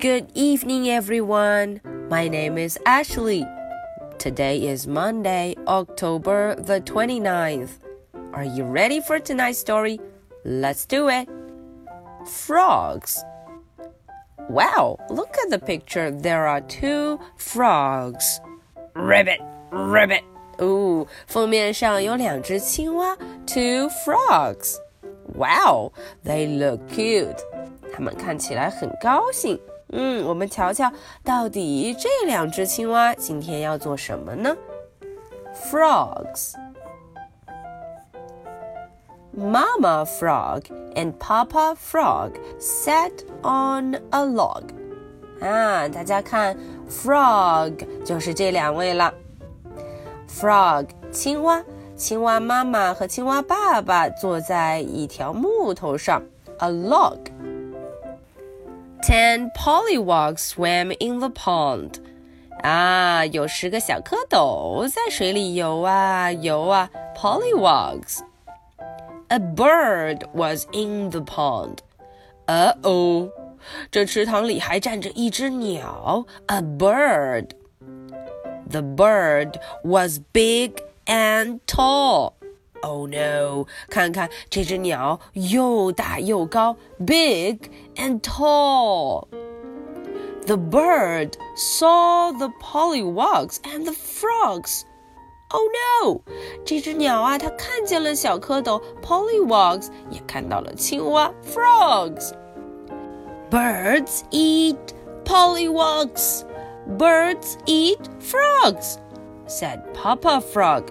Good evening, everyone. My name is Ashley. Today is Monday, October the 29th. Are you ready for tonight's story? Let's do it. Frogs. Wow, look at the picture. There are two frogs. Ribbit, ribbit. 哦，封面上有两只青蛙，two frogs. Wow, they look cute. 它们看起来很高兴。 嗯，我们瞧瞧，到底这两只青蛙今天要做什么呢？Frogs. Mama frog and Papa frog sat on a log. 啊，大家看，frog 就是这两位了。Frog 青蛙，青蛙妈妈和青蛙爸爸坐在一条木头上，a log。Ten pollywogs swam in the pond. 啊，有十个小蝌蚪在水里游啊游啊，pollywogs。A bird was in the pond. 呃哦，这池塘里还站着一只鸟，a bird. The bird was big and tall. Oh no！看看这只鸟又大又高，big and tall. The bird saw the pollywogs and the frogs. Oh no！这只鸟啊，它看见了小蝌蚪 pollywogs，也看到了青蛙 frogs. Birds eat pollywogs. Birds eat frogs, said Papa Frog.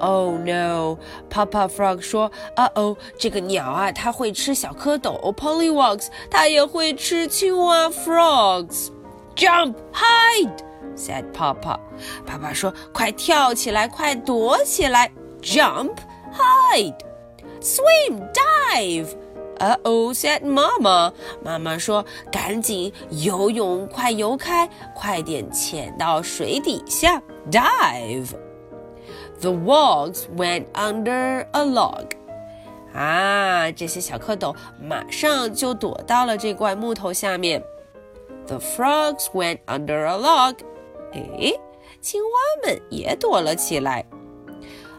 Oh no! Papa Frog 说：“啊哦，这个鸟啊，它会吃小蝌蚪 （pollywogs），它也会吃青蛙 （frogs）。” Jump, hide! said Papa. 爸爸说：“快跳起来，快躲起来！Jump, hide, swim, dive. 呃哦，said Mama. 妈妈说：“赶紧游泳，快游开，快点潜到水底下，dive。” The wogs went under a log. 啊，这些小蝌蚪马上就躲到了这块木头下面。The frogs went under a log. 诶，青蛙们也躲了起来。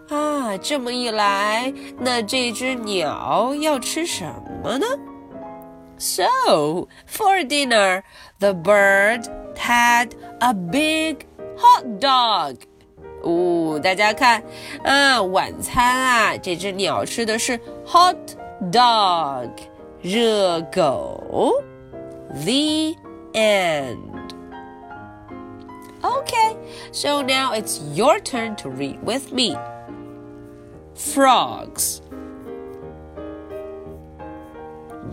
啊，这么一来，那这只鸟要吃什么呢？So for dinner, the bird had a big hot dog. 哦， 大家看啊，晚餐啊，这只鸟吃的是 hot dog 热狗。The end. Okay, so now it's your turn to read with me. Frogs.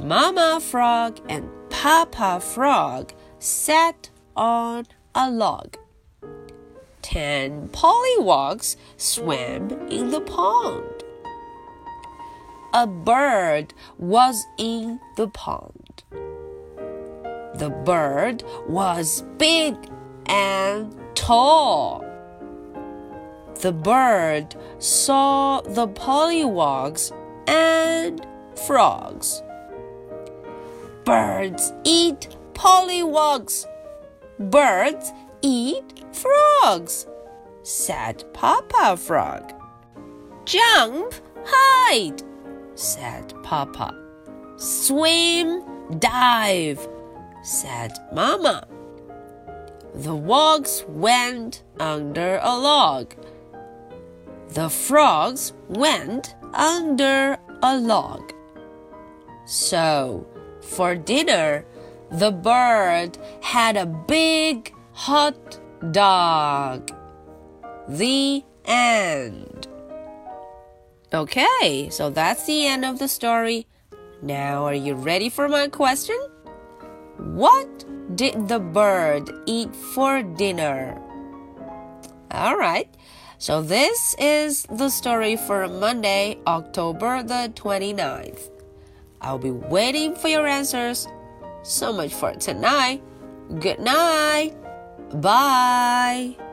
Mama Frog and Papa Frog sat on a log ten pollywogs swam in the pond. A bird was in the pond. The bird was big and tall. The bird saw the pollywogs and frogs. Birds eat pollywogs. Birds eat frogs, said Papa Frog. Jump, hide, said Papa. Swim, dive, said Mama. The wogs went under a log. The frogs went under a log. So, for dinner, the bird had a big hot dog. The end. Okay, so that's the end of the story. Now, are you ready for my question? What did the bird eat for dinner? Alright, so this is the story for Monday, October the 29th. I'll be waiting for your answers. So much for tonight. Good night. Bye.